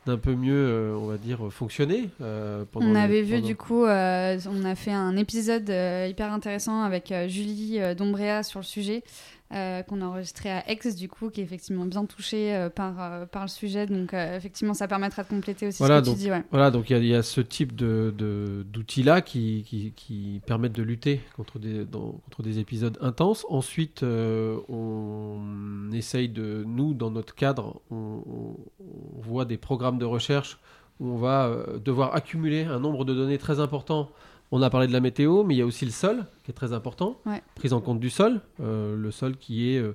d'un peu mieux, on va dire, fonctionner. euh, pendant On les- avait vu pendant- du coup, euh, on a fait un épisode euh, hyper intéressant avec Julie Dombréa sur le sujet, euh, qu'on a enregistré à Aix du coup, qui est effectivement bien touché euh, par, euh, par le sujet. Donc effectivement, ça permettra de compléter aussi Voilà, ce que donc- tu dis. Ouais. Voilà, donc il y a- il y, a ce type de, de- d'outils-là qui, qui, qui permettent de lutter contre des, dans- contre des épisodes intenses. Ensuite, on essaye de, nous, dans notre cadre, on, on- voit des programmes de recherche où on va devoir accumuler un nombre de données très important. On a parlé de la météo, mais il y a aussi le sol qui est très important. Ouais. Prise en compte du sol, euh, le sol qui est, euh,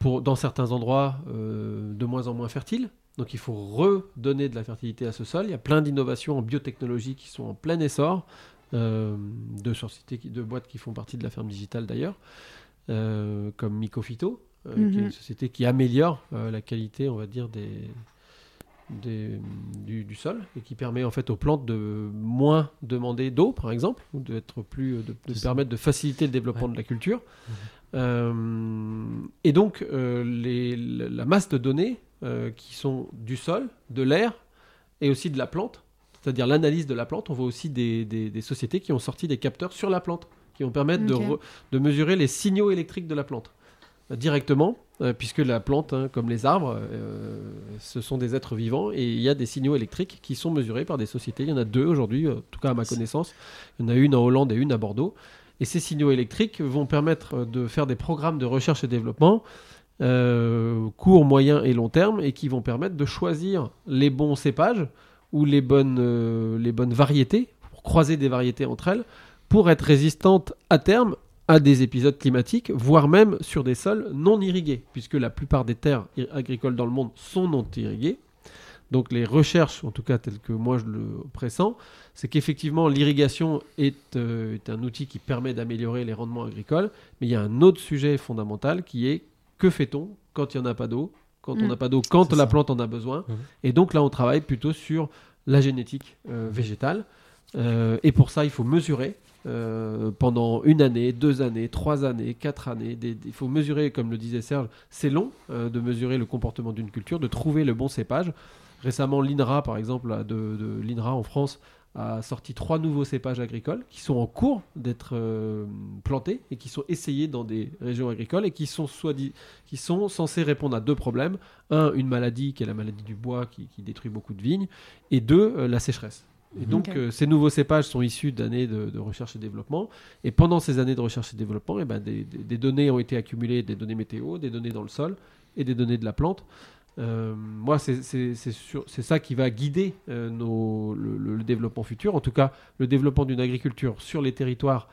pour, dans certains endroits, euh, de moins en moins fertile. Donc il faut redonner de la fertilité à ce sol. Il y a plein d'innovations en biotechnologie qui sont en plein essor, euh, de sociétés, de boîtes qui font partie de la ferme digitale d'ailleurs, euh, comme Mycophyto, euh, qui est Mhm. une société qui améliore la qualité, on va dire, des, des- du, du sol et qui permet en fait aux plantes de moins demander d'eau, par exemple, ou d'être plus, de, de permettre de faciliter le développement Ouais. de la culture. Mhm. Euh, et donc euh, les- la masse de données euh, qui sont du sol, de l'air et aussi de la plante, c'est-à-dire l'analyse de la plante. On voit aussi des, des- des sociétés qui ont sorti des capteurs sur la plante, qui vont permettre de, re- de mesurer les signaux électriques de la plante directement, puisque la plante, hein, comme les arbres, euh, ce sont des êtres vivants et il y a des signaux électriques qui sont mesurés par des sociétés. Il y en a deux aujourd'hui, euh, en tout cas à ma connaissance. Il y en a une en Hollande et une à Bordeaux. Et ces signaux électriques vont permettre euh, de faire des programmes de recherche et développement euh, court, moyen et long terme et qui vont permettre de choisir les bons cépages ou les bonnes, euh, les bonnes variétés, pour croiser des variétés entre elles, pour être résistantes à terme à des épisodes climatiques, voire même sur des sols non irrigués, puisque la plupart des terres agricoles dans le monde sont non irriguées. Donc les recherches, en tout cas telles que moi je le pressens, c'est qu'effectivement l'irrigation est, euh, est un outil qui permet d'améliorer les rendements agricoles, mais il y a un autre sujet fondamental qui est que fait-on quand il n'y en a pas d'eau, quand on Mm. n'a pas d'eau, quand la ça. plante en a besoin? Mhm. Et donc là on travaille plutôt sur la génétique euh, végétale. Euh, et pour ça il faut mesurer euh, pendant une année, deux années, trois années, quatre années. il faut mesurer, comme le disait Serge, c'est long euh, de mesurer le comportement d'une culture, de trouver le bon cépage. Récemment, l'INRA, par exemple, de, l'INRA en France a sorti trois nouveaux cépages agricoles qui sont en cours d'être euh, plantés et qui sont essayés dans des régions agricoles et qui sont, censés répondre à deux problèmes. Un, une maladie qui est la maladie du bois qui, détruit beaucoup de vignes. Et deux, la sécheresse. Et donc, euh, ces nouveaux cépages sont issus d'années de, de recherche et développement. Et pendant ces années de recherche et développement, eh ben, des, des- des données ont été accumulées, des données météo, des données dans le sol et des données de la plante. Euh, moi, c'est ça qui va guider euh, nos- le, le- le développement futur. En tout cas, le développement d'une agriculture sur les territoires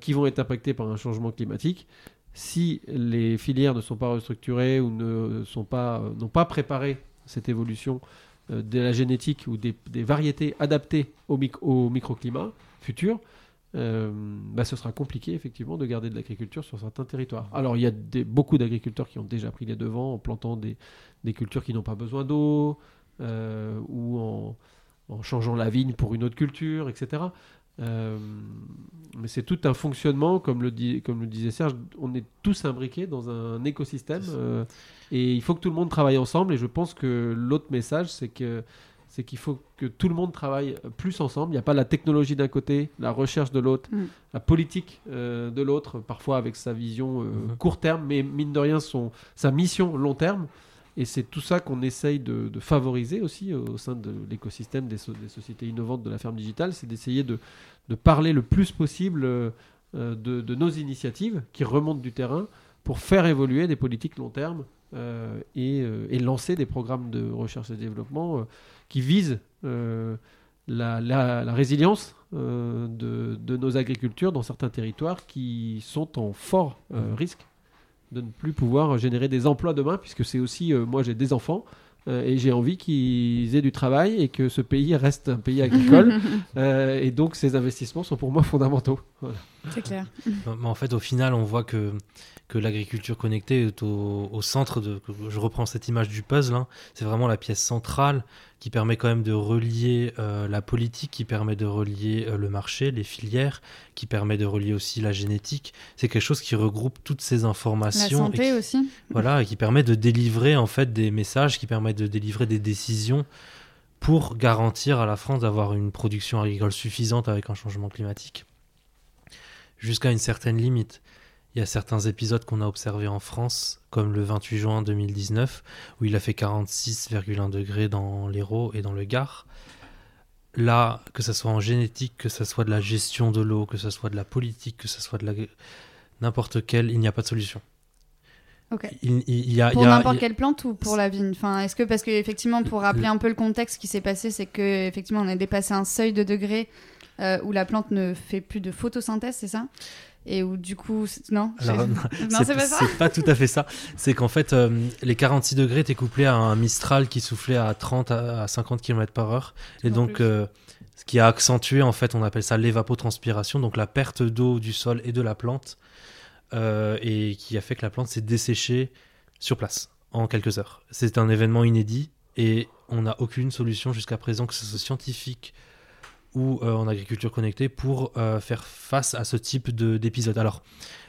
qui vont être impactés par un changement climatique. Si les filières ne sont pas restructurées ou ne sont pas n'ont pas préparé cette évolution de la génétique ou des, variétés adaptées au, mic- au microclimat futur, euh, bah, ce sera compliqué effectivement de garder de l'agriculture sur certains territoires. Alors il y a beaucoup d'agriculteurs qui ont déjà pris les devants en plantant des, cultures qui n'ont pas besoin d'eau euh, ou en changeant la vigne pour une autre culture, etc. Euh, mais c'est tout un fonctionnement, comme le, dit, comme le disait Serge, on est tous imbriqués dans un écosystème euh, et il faut que tout le monde travaille ensemble. Et je pense que l'autre message, c'est que c'est qu'il faut que tout le monde travaille plus ensemble. Il n'y a pas la technologie d'un côté, la recherche de l'autre, Mm. la politique euh, de l'autre, parfois avec sa vision euh, Mhm. court terme, mais mine de rien, son, sa mission long terme. Et c'est tout ça qu'on essaye de, favoriser aussi euh, au sein de l'écosystème des, so- des sociétés innovantes de la ferme digitale, c'est d'essayer de, parler le plus possible euh, de, nos initiatives qui remontent du terrain pour faire évoluer des politiques long terme euh, et, lancer des programmes de recherche et développement qui visent la, résilience de, nos agricultures dans certains territoires qui sont en fort risque de ne plus pouvoir générer des emplois demain, puisque c'est aussi, euh, moi j'ai des enfants, euh, et j'ai envie qu'ils aient du travail et que ce pays reste un pays agricole. Euh, et donc ces investissements sont pour moi fondamentaux. Voilà. C'est clair. Mais en fait, au final, on voit que, que l'agriculture connectée est au, au centre de. Je reprends cette image du puzzle. hein. C'est vraiment la pièce centrale qui permet quand même de relier euh, la politique, qui permet de relier euh, le marché, les filières, qui permet de relier aussi la génétique. C'est quelque chose qui regroupe toutes ces La informations. et santé qui- aussi. voilà, et qui permet de délivrer en fait des messages, qui permet de délivrer des décisions pour garantir à la France d'avoir une production agricole suffisante avec un changement climatique. Jusqu'à une certaine limite. Il y a certains épisodes qu'on a observés en France, comme le 28 juin 2019, où il a fait 46,1 degrés dans l'Hérault et dans le Gard. Là, que ce soit en génétique, que ce soit de la gestion de l'eau, que ce soit de la politique, que ce soit de la... n'importe quelle, il n'y a pas de solution. Il, il y a, Pour n'importe quelle plante ou pour la vigne? Enfin, Est-ce que, parce que effectivement, pour rappeler un peu le contexte, ce qui s'est passé, c'est que effectivement, on a dépassé un seuil de degré euh, où la plante ne fait plus de photosynthèse, c'est ça? Et où du coup, non Alors, j'ai- non, c'est pas ça. c'est pas tout à fait ça. C'est qu'en fait, euh, les 46 degrés étaient couplés à un Mistral qui soufflait à 30 à, à 50 km par heure. Et donc, euh, ce qui a accentué, en fait, on appelle ça l'évapotranspiration, donc la perte d'eau du sol et de la plante, euh, et qui a fait que la plante s'est desséchée sur place en quelques heures. C'est un événement inédit et on n'a aucune solution jusqu'à présent, que ce soit scientifique ou euh, en agriculture connectée, pour euh, faire face à ce type de- d'épisode. Alors,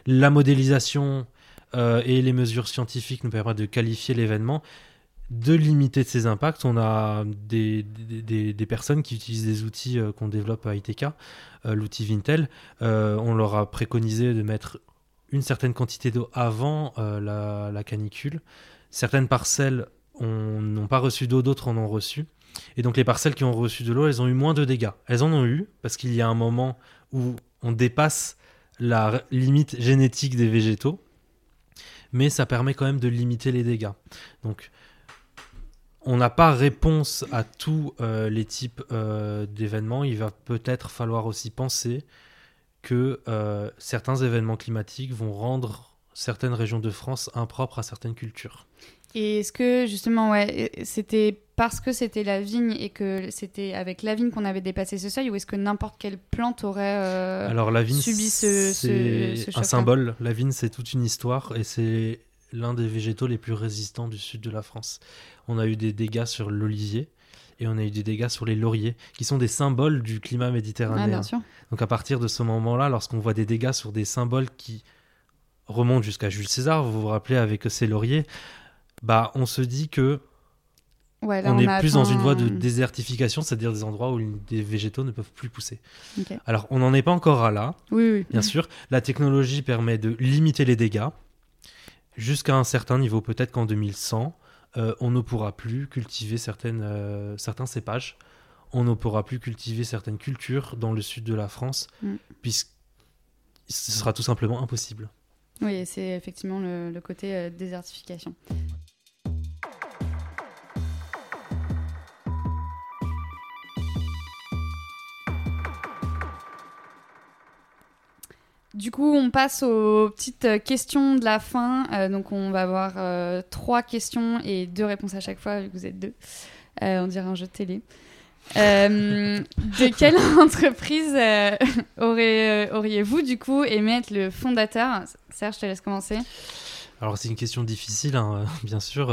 la modélisation euh, et les mesures scientifiques nous permettent de qualifier l'événement, de limiter ses impacts. On a des, personnes qui utilisent des outils qu'on développe à ITK, l'outil Vintel. On leur a préconisé de mettre une certaine quantité d'eau avant la, canicule. Certaines parcelles ont- n'ont pas reçu d'eau, d'autres en ont reçu. Et donc les parcelles qui ont reçu de l'eau, elles ont eu moins de dégâts. Elles en ont eu parce qu'il y a un moment où on dépasse la limite génétique des végétaux, mais ça permet quand même de limiter les dégâts. Donc on n'a pas réponse à tous euh, les types euh, d'événements. Il va peut-être falloir aussi penser que euh, certains événements climatiques vont rendre certaines régions de France impropres à certaines cultures. Et est-ce que justement, ouais, c'était parce que c'était la vigne et que c'était avec la vigne qu'on avait dépassé ce seuil, ou est-ce que n'importe quelle plante aurait euh, Alors la vigne, subi ce- un symbole. La vigne, c'est toute une histoire et c'est l'un des végétaux les plus résistants du sud de la France. On a eu des dégâts sur l'olivier et on a eu des dégâts sur les lauriers, qui sont des symboles du climat Ah, méditerranéen. bien sûr. Donc à partir de ce moment-là, lorsqu'on voit des dégâts sur des symboles qui remontent jusqu'à Jules César, vous vous rappelez avec ses lauriers, bah on se dit que Ouais, là, on est plus dans une voie de désertification, c'est-à-dire des endroits où des végétaux ne peuvent plus pousser. Alors on n'en est pas encore à là, Oui, oui. bien sûr. La technologie permet de limiter les dégâts jusqu'à un certain niveau. Peut-être qu'en 2100, euh, on ne pourra plus cultiver certaines, euh, certains cépages. On ne pourra plus cultiver certaines cultures dans le sud de la France, Mm. puisque ce sera tout simplement impossible. Oui, c'est effectivement le, le côté euh, désertification. Du coup, on passe aux petites euh, questions de la fin. Euh, donc, on va avoir euh, trois questions et deux réponses à chaque fois, vu que vous êtes deux. On dirait un jeu de télé. De quelle entreprise auriez-vous du coup aimé être le fondateur? Serge, je te laisse commencer. Alors c'est une question difficile, hein, bien sûr.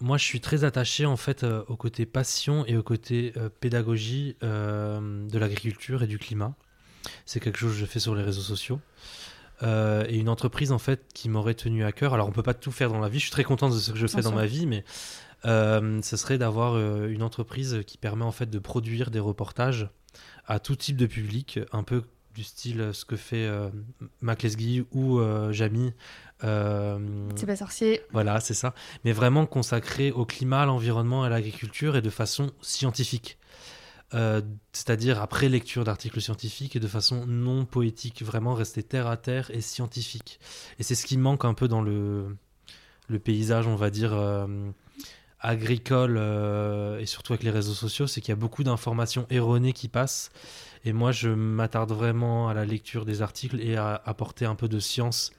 Moi, je suis très attaché en fait euh, au côté passion et au côté euh, pédagogie euh, de l'agriculture et du climat. C'est quelque chose que je fais sur les réseaux sociaux. Et une entreprise en fait qui m'aurait tenu à cœur. Alors on peut pas tout faire dans la vie. Je suis très content de ce que je fais dans ma vie, mais ce serait d'avoir une entreprise qui permet en fait de produire des reportages à tout type de public, un peu du style ce que fait Mac Lesguy ou Jamy. Euh, C'est pas sorcier. voilà, c'est ça. Mais vraiment consacré au climat, à l'environnement, à l'agriculture et de façon scientifique. Euh, C'est-à-dire après lecture d'articles scientifiques et de façon non poétique, vraiment rester terre à terre et scientifique. Et c'est ce qui manque un peu dans le, le paysage, on va dire, euh, agricole euh, et surtout avec les réseaux sociaux, c'est qu'il y a beaucoup d'informations erronées qui passent. Et moi, je m'attarde vraiment à la lecture des articles et à apporter un peu de science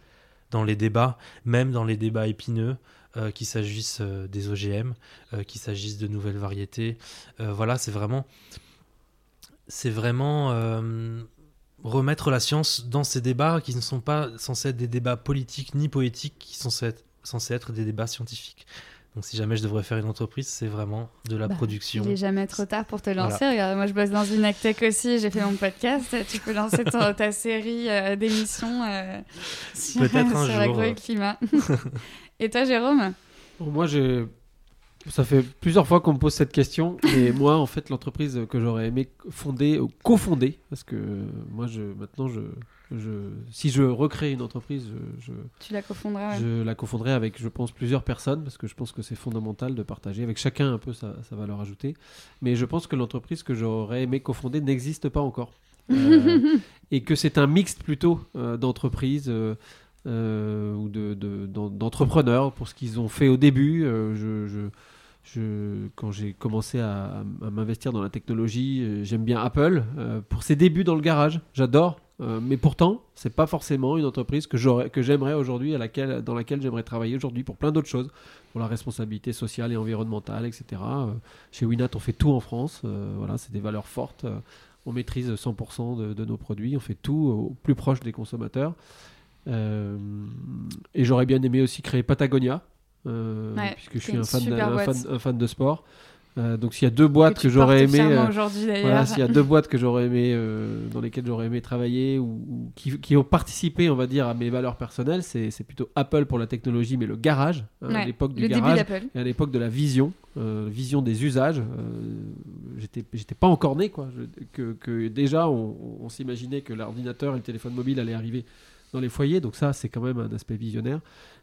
dans les débats, même dans les débats épineux, euh, qu'il s'agisse euh, des OGM, euh, qu'il s'agisse de nouvelles variétés. Voilà, c'est vraiment, c'est vraiment remettre la science dans ces débats qui ne sont pas censés être des débats politiques ni poétiques, qui sont censés être des débats scientifiques. Donc, si jamais je devrais faire une entreprise, c'est vraiment de la Bah, production. Il est jamais trop tard pour te lancer. Voilà. Regarde, moi, je bosse dans une actech aussi. J'ai fait mon podcast. Tu peux lancer ton- ta série euh, d'émissions euh, sur, un sur jour. l'agro et le climat. et toi, Jérôme? Bon, moi, j'ai. Ça fait plusieurs fois qu'on me pose cette question, et moi, en fait, l'entreprise que j'aurais aimé fonder, cofonder, parce que euh, moi, je, maintenant, je, je, si je recrée une entreprise, je, Tu la ouais. cofonderai avec, je pense, plusieurs personnes, parce que je pense que c'est fondamental de partager avec chacun un peu sa, sa valeur ajoutée. Mais je pense que l'entreprise que j'aurais aimé cofonder n'existe pas encore. Euh, et que c'est un mixte plutôt euh, d'entreprises. euh, ou de- de- d'entrepreneurs pour ce qu'ils ont fait au début. Je, je- je- quand j'ai commencé à, à m'investir dans la technologie, j'aime bien Apple euh, pour ses débuts dans le garage. J'adore. Euh, mais pourtant, c'est pas forcément une entreprise que j'aimerais aujourd'hui, à laquelle, dans laquelle j'aimerais travailler aujourd'hui pour plein d'autres choses, pour la responsabilité sociale et environnementale, etc. Euh, chez Winat, on fait tout en France. Euh, voilà, c'est des valeurs fortes. On maîtrise 100% de, de nos produits. On fait tout au plus proche des consommateurs. Et j'aurais bien aimé aussi créer Patagonia, Ouais, puisque je suis fan, fan, un fan de sport. Euh, donc s'il y a deux boîtes que, j'aurais aimé, euh, voilà, s'il y a deux boîtes que j'aurais aimé, euh, dans lesquelles j'aurais aimé travailler ou, ou qui, qui ont participé, on va dire, à mes valeurs personnelles, c'est c'est plutôt Apple pour la technologie, mais le garage, hein, à l'époque du garage et à l'époque de la vision, euh, vision des usages. j'étais, j'étais pas encore né, quoi. Je- que, que déjà, on, on s'imaginait que l'ordinateur et le téléphone mobile allaient arriver dans les foyers, donc ça, c'est quand même un aspect visionnaire.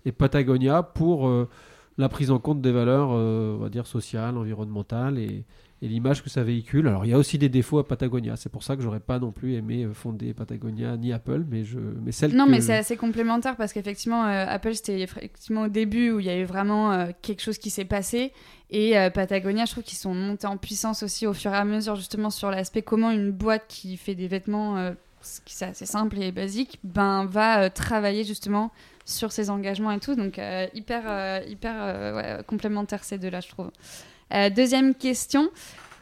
Et Patagonia pour la prise en compte des valeurs, euh, on va dire, sociales, environnementales et, et l'image que ça véhicule. Alors, il y a aussi des défauts à Patagonia. C'est pour ça que j'aurais pas non plus aimé euh, fonder Patagonia ni Apple, mais, je, mais celle Non, que... mais c'est assez complémentaire parce qu'effectivement, euh, Apple, c'était effectivement au début où il y avait vraiment euh, quelque chose qui s'est passé. Et euh, Patagonia, je trouve qu'ils sont montés en puissance aussi au fur et à mesure, justement, sur l'aspect comment une boîte qui fait des vêtements, qui c'est assez simple et basique, ben, va travailler justement sur ses engagements et tout. Donc, euh, hyper, euh, hyper euh, ouais, complémentaire ces deux-là, je trouve. Deuxième question.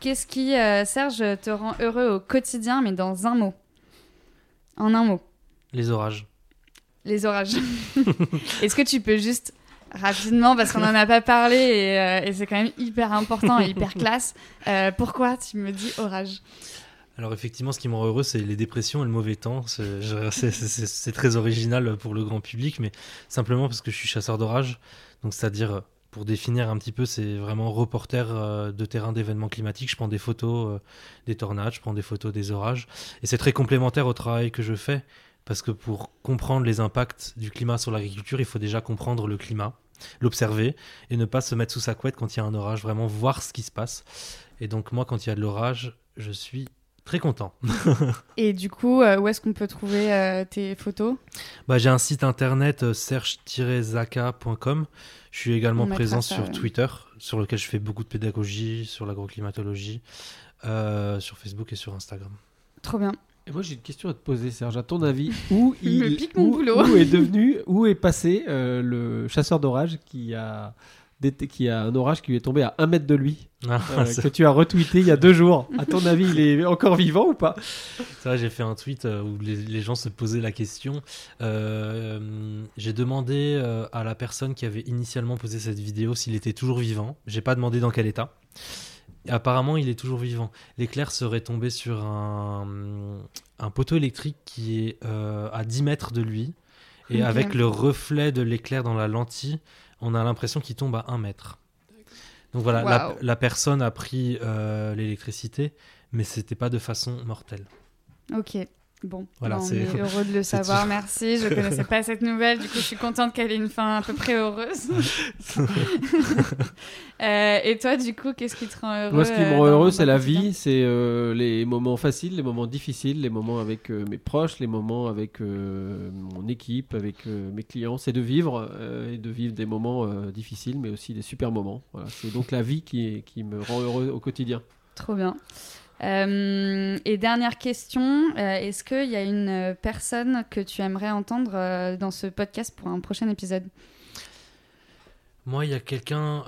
Qu'est-ce qui, Serge, te rend heureux au quotidien, mais dans un mot? En un mot. Les orages. Les orages. Est-ce que tu peux juste rapidement, parce qu'on n'en a pas parlé et, euh, et c'est quand même hyper important et hyper classe, euh, pourquoi tu me dis orage? Alors effectivement, ce qui me rend heureux, c'est les dépressions et le mauvais temps. C'est- c'est très original pour le grand public, mais simplement parce que je suis chasseur d'orage. Donc c'est-à-dire, pour définir un petit peu, c'est vraiment reporter euh, de terrain d'événements climatiques. Je prends des photos euh, des tornades, je prends des photos des orages. Et c'est très complémentaire au travail que je fais, parce que pour comprendre les impacts du climat sur l'agriculture, il faut déjà comprendre le climat, l'observer, et ne pas se mettre sous sa couette quand il y a un orage, vraiment voir ce qui se passe. Et donc moi, quand il y a de l'orage, je suis très content. Et du coup, euh, où est-ce qu'on peut trouver euh, tes photos? Bah, j'ai un site internet euh, serge-zaka.com. Je suis également On présent ça, sur ouais. Twitter, sur lequel je fais beaucoup de pédagogie sur l'agroclimatologie, euh, sur Facebook et sur Instagram. Trop bien. Et moi j'ai une question à te poser Serge. À ton avis, où Il il, me pique mon où- boulot. où est devenu, où est passé euh, le chasseur d'orage qui a qui a un orage qui lui est tombé à un mètre de lui, Ah, euh, que tu as retweeté il y a deux jours. À ton avis, il est encore vivant ou pas? C'est vrai, j'ai fait un tweet euh, où les, les gens se posaient la question. Euh, j'ai demandé euh, à la personne qui avait initialement posé cette vidéo s'il était toujours vivant. J'ai pas demandé dans quel état. Et apparemment, il est toujours vivant. L'éclair serait tombé sur un, un poteau électrique qui est euh, à 10 mètres de lui. Et avec le reflet de l'éclair dans la lentille, on a l'impression qu'il tombe à 1 mètre. Donc voilà, la personne a pris euh, l'électricité, mais c'était pas de façon mortelle. Ok. Bon, Voilà, on est heureux de le savoir, merci. Je connaissais pas cette nouvelle, du coup je suis contente qu'elle ait une fin à peu près heureuse. Euh, et toi, du coup, qu'est-ce qui te rend heureux Moi, ce qui me euh, rend heureux, c'est la vie, c'est euh, les moments faciles, les moments difficiles, les moments avec euh, mes proches, les moments avec mon équipe, avec mes clients. C'est de vivre et de vivre des moments difficiles, mais aussi des super moments. Voilà, c'est donc la vie qui, est- qui me rend heureux au quotidien. Trop bien. Euh, et dernière question, euh, est-ce qu'il y a une euh, personne que tu aimerais entendre euh, dans ce podcast pour un prochain épisode? Moi, il y a quelqu'un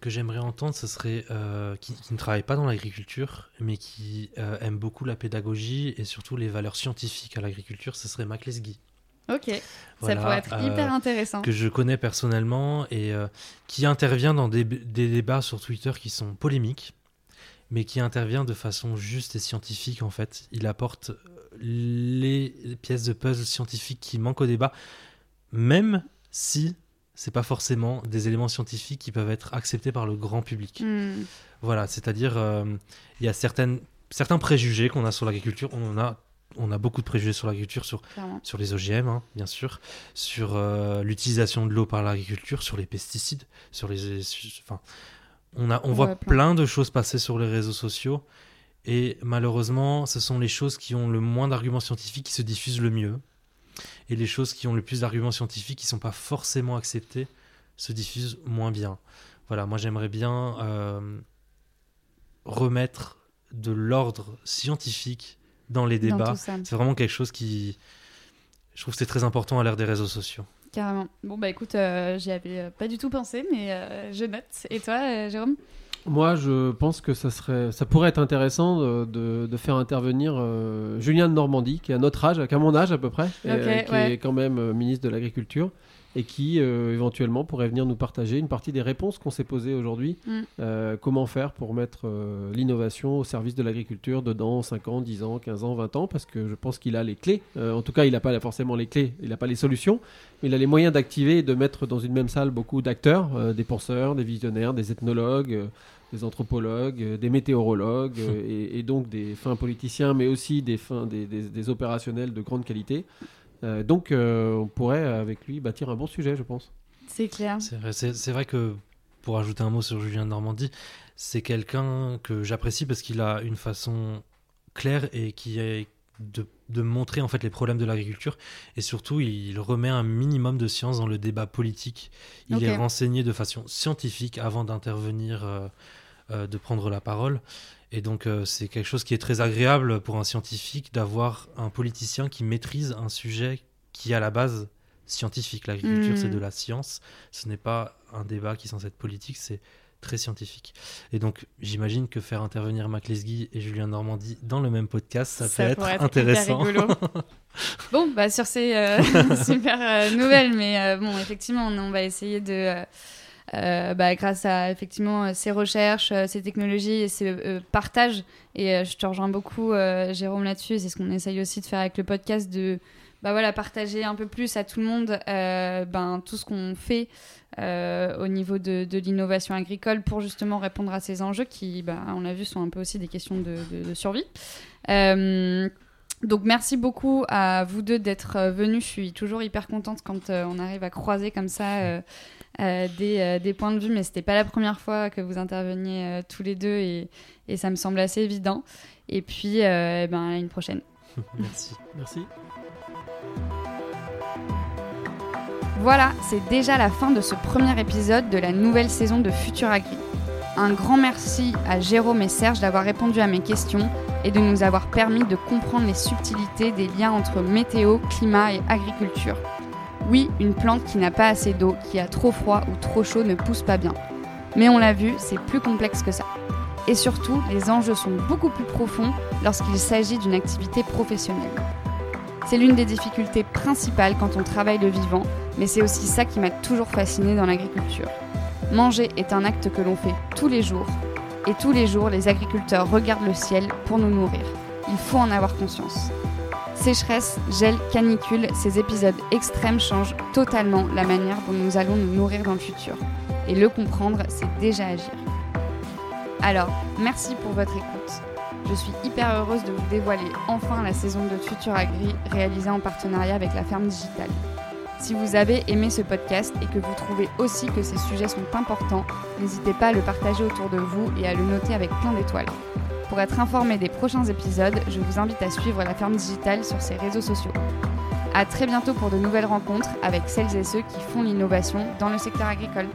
que j'aimerais entendre, ce serait qui, qui ne travaille pas dans l'agriculture, mais qui aime beaucoup la pédagogie et surtout les valeurs scientifiques à l'agriculture. Ce serait Mac Lesguy. Ok, ça pourrait être euh, hyper intéressant. que je connais personnellement et euh, qui intervient dans des, des débats sur Twitter qui sont polémiques, mais qui intervient de façon juste et scientifique en fait. Il apporte euh, les pièces de puzzle scientifiques qui manquent au débat, même si c'est pas forcément des éléments scientifiques qui peuvent être acceptés par le grand public. Hmm. Voilà, c'est-à-dire euh, il y a certaines, certains préjugés qu'on a sur l'agriculture. On en a, on a beaucoup de préjugés sur l'agriculture, sur clairement. sur les OGM, hein, bien sûr, sur euh, l'utilisation de l'eau par l'agriculture, sur les pesticides, sur les, enfin, on a, on voit plein. plein de choses passer sur les réseaux sociaux et malheureusement, ce sont les choses qui ont le moins d'arguments scientifiques qui se diffusent le mieux. et les choses qui ont le plus d'arguments scientifiques qui sont pas forcément acceptés se diffusent moins bien. Voilà, moi j'aimerais bien euh, remettre de l'ordre scientifique dans les débats. C'est vraiment quelque chose qui, je trouve que c'est très important à l'ère des réseaux sociaux. Carrément. Bon, bah écoute, euh, j'y avais euh, pas du tout pensé, mais euh, je note. Et toi, euh, Jérôme? Moi, je pense que ça, serait, ça pourrait être intéressant de, de- de faire intervenir Julien de Normandie, qui est à notre âge, qui a mon âge à peu près, et, qui ouais. est quand même ministre de l'Agriculture, et qui euh, éventuellement pourrait venir nous partager une partie des réponses qu'on s'est posées aujourd'hui. Mm. Euh, comment faire pour mettre euh, l'innovation au service de l'agriculture dedans 5 ans, 10 ans, 15 ans, 20 ans, parce que je pense qu'il a les clés. En tout cas, il n'a pas forcément les clés, il n'a pas les solutions, mais il a les moyens d'activer et de mettre dans une même salle beaucoup d'acteurs, des penseurs, des visionnaires, des ethnologues. des anthropologues, des météorologues et, et donc des fins politiciens, mais aussi des fins des, des- des opérationnels de grande qualité. Euh, donc, euh, on pourrait avec lui bâtir un bon sujet, je pense. C'est clair. C'est vrai, c'est- c'est vrai que, pour ajouter un mot sur Julien de Normandie, c'est quelqu'un que j'apprécie parce qu'il a une façon claire et qui est de, de montrer en fait les problèmes de l'agriculture et surtout il remet un minimum de science dans le débat politique. Il est renseigné de façon scientifique avant d'intervenir, euh, euh, de prendre la parole. Et donc euh, c'est quelque chose qui est très agréable pour un scientifique d'avoir un politicien qui maîtrise un sujet qui est à la base scientifique. L'agriculture c'est de la science, ce n'est pas un débat qui est censé être politique, c'est très scientifique. Et donc, j'imagine que faire intervenir Mac Lesguy et Julien Normandie dans le même podcast, ça, peut être, hyper intéressant. rigolo. bon, bah sur ces euh, super euh, nouvelles, mais euh, bon, effectivement, on, on va essayer de, euh, bah, grâce à effectivement euh, ces recherches, euh, ces technologies et ces euh, partages, et je te rejoins beaucoup, Jérôme, là-dessus, c'est ce qu'on essaye aussi de faire avec le podcast, de bah, voilà, partager un peu plus à tout le monde ben, tout ce qu'on fait au niveau de, de l'innovation agricole pour justement répondre à ces enjeux qui, bah, on l'a vu, sont un peu aussi des questions de, de- survie. Donc merci beaucoup à vous deux d'être venus. Je suis toujours hyper contente quand on arrive à croiser comme ça euh, des, euh, des points de vue, mais c'était pas la première fois que vous interveniez euh, tous les deux et, et ça me semble assez évident. Et puis, eh ben, à une prochaine. Merci. Merci. Voilà, c'est déjà la fin de ce premier épisode de la nouvelle saison de Futur Agri. Un grand merci à Jérôme et Serge d'avoir répondu à mes questions et de nous avoir permis de comprendre les subtilités des liens entre météo, climat et agriculture. Oui, une plante qui n'a pas assez d'eau, qui a trop froid ou trop chaud ne pousse pas bien. Mais on l'a vu, c'est plus complexe que ça. Et surtout, les enjeux sont beaucoup plus profonds lorsqu'il s'agit d'une activité professionnelle. C'est l'une des difficultés principales quand on travaille le vivant, mais c'est aussi ça qui m'a toujours fasciné dans l'agriculture. Manger est un acte que l'on fait tous les jours, et tous les jours les agriculteurs regardent le ciel pour nous nourrir. Il faut en avoir conscience. Sécheresse, gel, canicule, ces épisodes extrêmes changent totalement la manière dont nous allons nous nourrir dans le futur. Et le comprendre, c'est déjà agir. Alors, merci pour votre écoute. Je suis hyper heureuse de vous dévoiler enfin la saison de Futur Agri réalisée en partenariat avec la ferme digitale. Si vous avez aimé ce podcast et que vous trouvez aussi que ces sujets sont importants, n'hésitez pas à le partager autour de vous et à le noter avec plein d'étoiles. Pour être informé des prochains épisodes, je vous invite à suivre la ferme digitale sur ses réseaux sociaux. À très bientôt pour de nouvelles rencontres avec celles et ceux qui font l'innovation dans le secteur agricole.